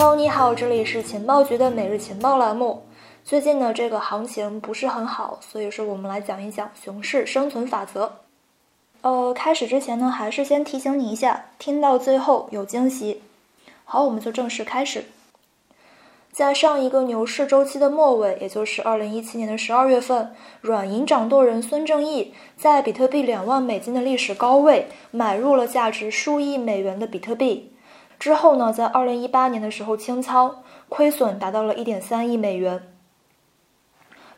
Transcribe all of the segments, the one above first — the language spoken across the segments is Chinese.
Hello，你好，这里是情报局的每日情报栏目。最近呢，这个行情不是很好，所以说我们来讲一讲熊市生存法则。呃，开始之前呢，还是先提醒你一下，听到最后有惊喜。好，我们就正式开始。在上一个牛市周期的末尾，也就是二零一七年的十二月份，软银掌舵人孙正义在比特币两万美金的历史高位买入了价值数亿美元的比特币。之后呢，在二零一八年的时候清仓，亏损达到了一点三亿美元。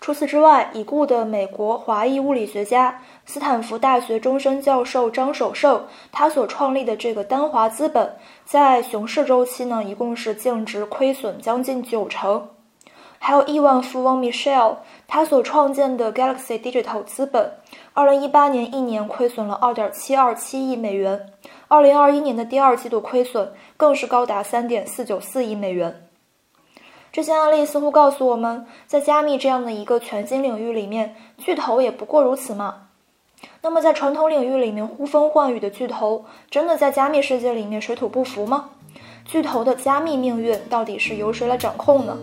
除此之外，已故的美国华裔物理学家、斯坦福大学终身教授张守胜，他所创立的这个丹华资本，在熊市周期呢，一共是净值亏损将近九成。还有亿万富翁 Michelle，他所创建的 Galaxy Digital 资本，二零一八年一年亏损了二点七二七亿美元，二零二一年的第二季度亏损更是高达三点四九四亿美元。这些案例似乎告诉我们，在加密这样的一个全新领域里面，巨头也不过如此嘛。那么，在传统领域里面呼风唤雨的巨头，真的在加密世界里面水土不服吗？巨头的加密命运到底是由谁来掌控呢？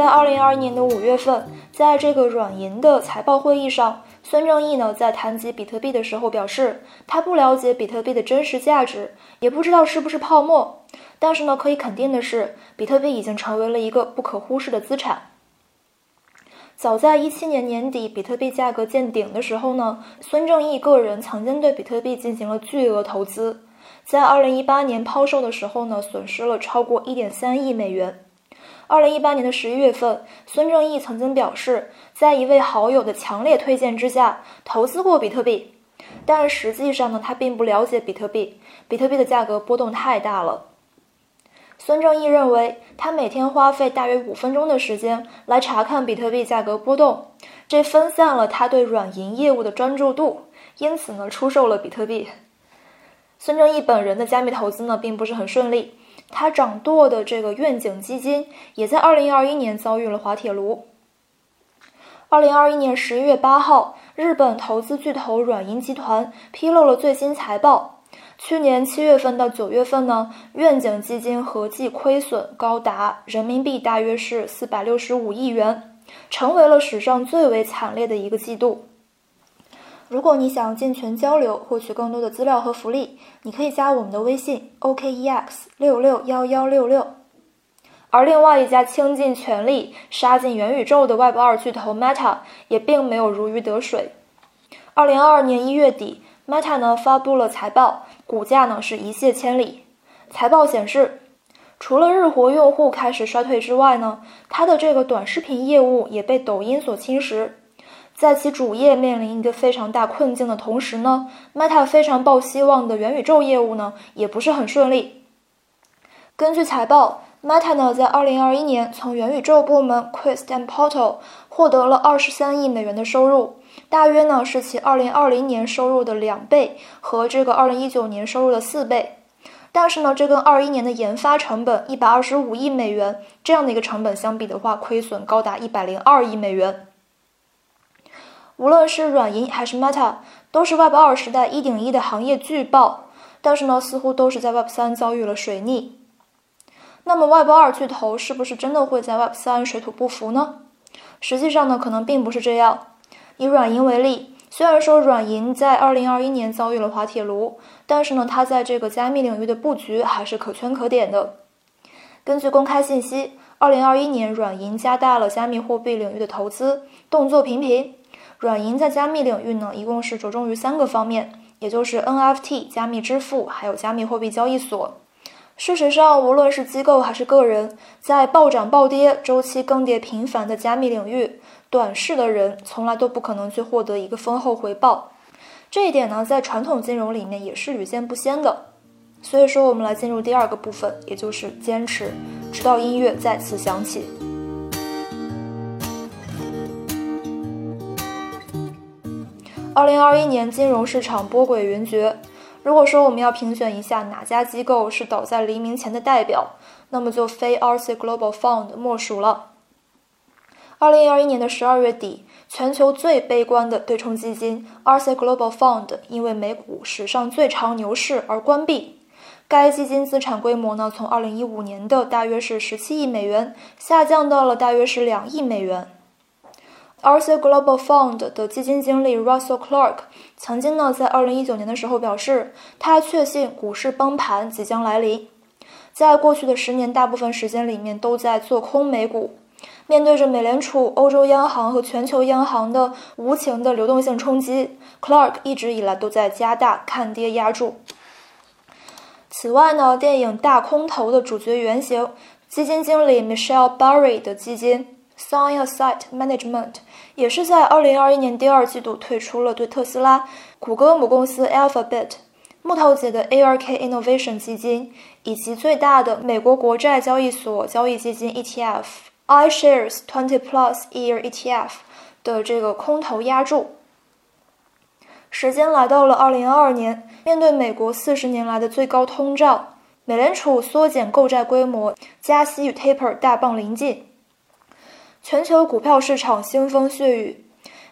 在二零二一年的五月份，在这个软银的财报会议上，孙正义呢在谈及比特币的时候表示，他不了解比特币的真实价值，也不知道是不是泡沫。但是呢，可以肯定的是，比特币已经成为了一个不可忽视的资产。早在一七年年底，比特币价格见顶的时候呢，孙正义个人曾经对比特币进行了巨额投资，在二零一八年抛售的时候呢，损失了超过一点三亿美元。二零一八年的十一月份，孙正义曾经表示，在一位好友的强烈推荐之下，投资过比特币。但实际上呢，他并不了解比特币，比特币的价格波动太大了。孙正义认为，他每天花费大约五分钟的时间来查看比特币价格波动，这分散了他对软银业务的专注度，因此呢，出售了比特币。孙正义本人的加密投资呢，并不是很顺利。他掌舵的这个愿景基金也在二零二一年遭遇了滑铁卢。二零二一年十一月八号，日本投资巨头软银集团披露了最新财报。去年七月份到九月份呢，愿景基金合计亏损高达人民币大约是四百六十五亿元，成为了史上最为惨烈的一个季度。如果你想进群交流，获取更多的资料和福利，你可以加我们的微信 OKEX 六六幺幺六六。而另外一家倾尽全力杀进元宇宙的 Web 二巨头 Meta 也并没有如鱼得水。二零二二年一月底，Meta 呢发布了财报，股价呢是一泻千里。财报显示，除了日活用户开始衰退之外呢，它的这个短视频业务也被抖音所侵蚀。在其主业面临一个非常大困境的同时呢，Meta 非常抱希望的元宇宙业务呢也不是很顺利。根据财报，Meta 呢在2021年从元宇宙部门 Quest and Portal 获得了23亿美元的收入，大约呢是其2020年收入的两倍和这个2019年收入的四倍。但是呢，这跟21年的研发成本125亿美元这样的一个成本相比的话，亏损高达102亿美元。无论是软银还是 Meta，都是 Web 二时代一顶一的行业巨爆，但是呢，似乎都是在 Web 三遭遇了水逆。那么 Web 二巨头是不是真的会在 Web 三水土不服呢？实际上呢，可能并不是这样。以软银为例，虽然说软银在2021年遭遇了滑铁卢，但是呢，它在这个加密领域的布局还是可圈可点的。根据公开信息，2021年软银加大了加密货币领域的投资，动作频频。软银在加密领域呢，一共是着重于三个方面，也就是 NFT 加密支付，还有加密货币交易所。事实上，无论是机构还是个人，在暴涨暴跌、周期更迭频繁的加密领域，短视的人从来都不可能去获得一个丰厚回报。这一点呢，在传统金融里面也是屡见不鲜的。所以说，我们来进入第二个部分，也就是坚持，直到音乐再次响起。二零二一年金融市场波诡云谲。如果说我们要评选一下哪家机构是倒在黎明前的代表，那么就非 RC Global Fund 莫属了。二零二一年的十二月底，全球最悲观的对冲基金 RC Global Fund 因为美股史上最长牛市而关闭。该基金资产规模呢，从二零一五年的大约是十七亿美元，下降到了大约是两亿美元。RC Global Fund 的基金经理 Russell Clark 曾经呢，在二零一九年的时候表示，他确信股市崩盘即将来临。在过去的十年，大部分时间里面都在做空美股。面对着美联储、欧洲央行和全球央行的无情的流动性冲击，Clark 一直以来都在加大看跌压注。此外呢，电影《大空头》的主角原型基金经理 Michelle Barry 的基金 Sign a Site Management 也是在2021年第二季度退出了对特斯拉、谷歌母公司 Alphabet、木头姐的 ARK Innovation 基金以及最大的美国国债交易所交易基金 ETF。iShares Twenty Plus Year ETF 的这个空头压注，时间来到了二零二二年，面对美国四十年来的最高通胀，美联储缩减购债规模，加息与 taper 大棒临近，全球股票市场腥风血雨，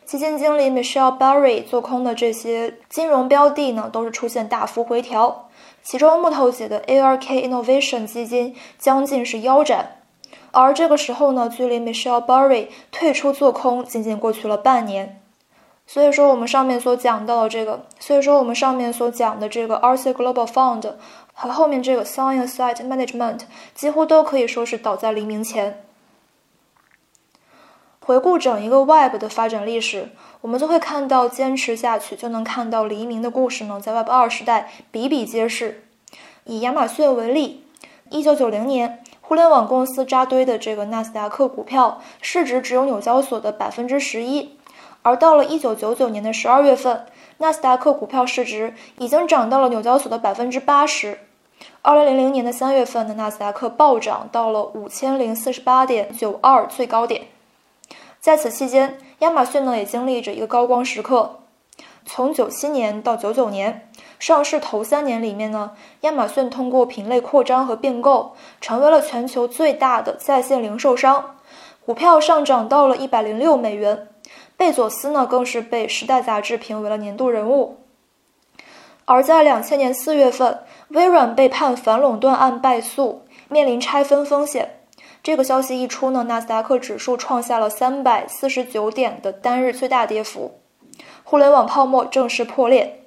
基金经理 Michelle Barry 做空的这些金融标的呢，都是出现大幅回调，其中木头姐的 ARK Innovation 基金将近是腰斩。而这个时候呢，距离 Michelle Barry 退出做空仅仅过去了半年，所以说我们上面所讲到的这个，所以说我们上面所讲的这个 RC Global Fund 和后面这个 Sun Asset Management 几乎都可以说是倒在黎明前。回顾整一个 Web 的发展历史，我们就会看到坚持下去就能看到黎明的故事呢，在 Web 二时代比比皆是。以亚马逊为例，一九九零年。互联网公司扎堆的这个纳斯达克股票市值只有纽交所的百分之十一，而到了一九九九年的十二月份，纳斯达克股票市值已经涨到了纽交所的百分之八十。二零零零年的三月份的纳斯达克暴涨到了五千零四十八点九二最高点。在此期间，亚马逊呢也经历着一个高光时刻，从九七年到九九年。上市头三年里面呢，亚马逊通过品类扩张和并购，成为了全球最大的在线零售商，股票上涨到了一百零六美元。贝佐斯呢，更是被《时代》杂志评为了年度人物。而在两千年四月份，微软被判反垄断案败诉，面临拆分风险。这个消息一出呢，纳斯达克指数创下了三百四十九点的单日最大跌幅，互联网泡沫正式破裂。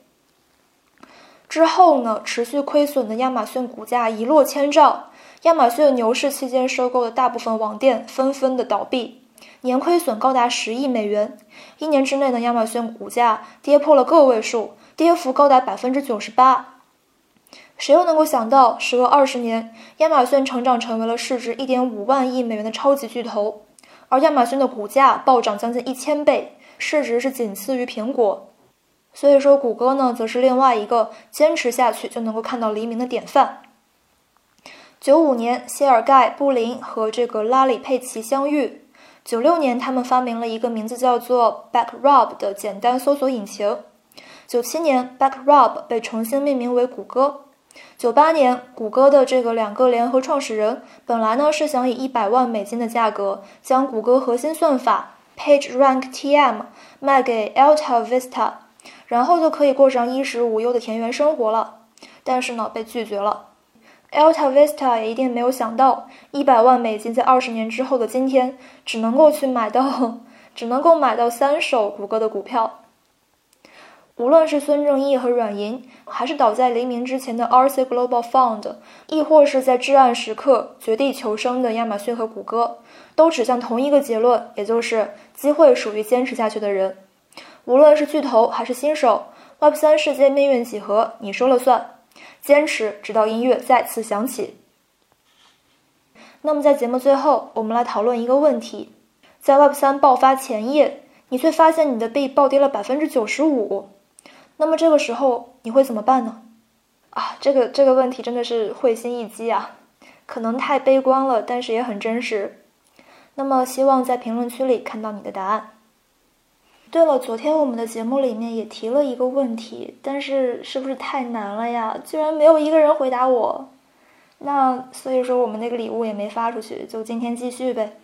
之后呢，持续亏损的亚马逊股价一落千丈。亚马逊牛市期间收购的大部分网店纷纷的倒闭，年亏损高达十亿美元。一年之内呢，亚马逊股价跌破了个位数，跌幅高达百分之九十八。谁又能够想到，时隔二十年，亚马逊成长成为了市值一点五万亿美元的超级巨头，而亚马逊的股价暴涨将近一千倍，市值是仅次于苹果。所以说，谷歌呢，则是另外一个坚持下去就能够看到黎明的典范。九五年，谢尔盖·布林和这个拉里·佩奇相遇。九六年，他们发明了一个名字叫做 Backrub 的简单搜索引擎。九七年，Backrub 被重新命名为谷歌。九八年，谷歌的这个两个联合创始人本来呢是想以一百万美金的价格将谷歌核心算法 PageRank.TM 卖给 Alta Vista。然后就可以过上衣食无忧的田园生活了，但是呢，被拒绝了。Alta Vista 也一定没有想到，一百万美金在二十年之后的今天，只能够去买到，只能够买到三手谷歌的股票。无论是孙正义和软银，还是倒在黎明之前的 RC Global Fund，亦或是在至暗时刻绝地求生的亚马逊和谷歌，都指向同一个结论，也就是机会属于坚持下去的人。无论是巨头还是新手，Web 三世界命运几何，你说了算。坚持直到音乐再次响起。那么在节目最后，我们来讨论一个问题：在 Web 三爆发前夜，你却发现你的币暴跌了百分之九十五，那么这个时候你会怎么办呢？啊，这个这个问题真的是会心一击啊！可能太悲观了，但是也很真实。那么希望在评论区里看到你的答案。对了，昨天我们的节目里面也提了一个问题，但是是不是太难了呀？居然没有一个人回答我，那所以说我们那个礼物也没发出去，就今天继续呗。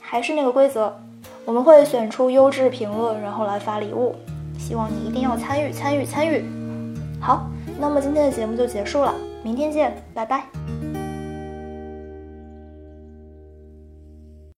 还是那个规则，我们会选出优质评论，然后来发礼物。希望你一定要参与参与参与。好，那么今天的节目就结束了，明天见，拜拜。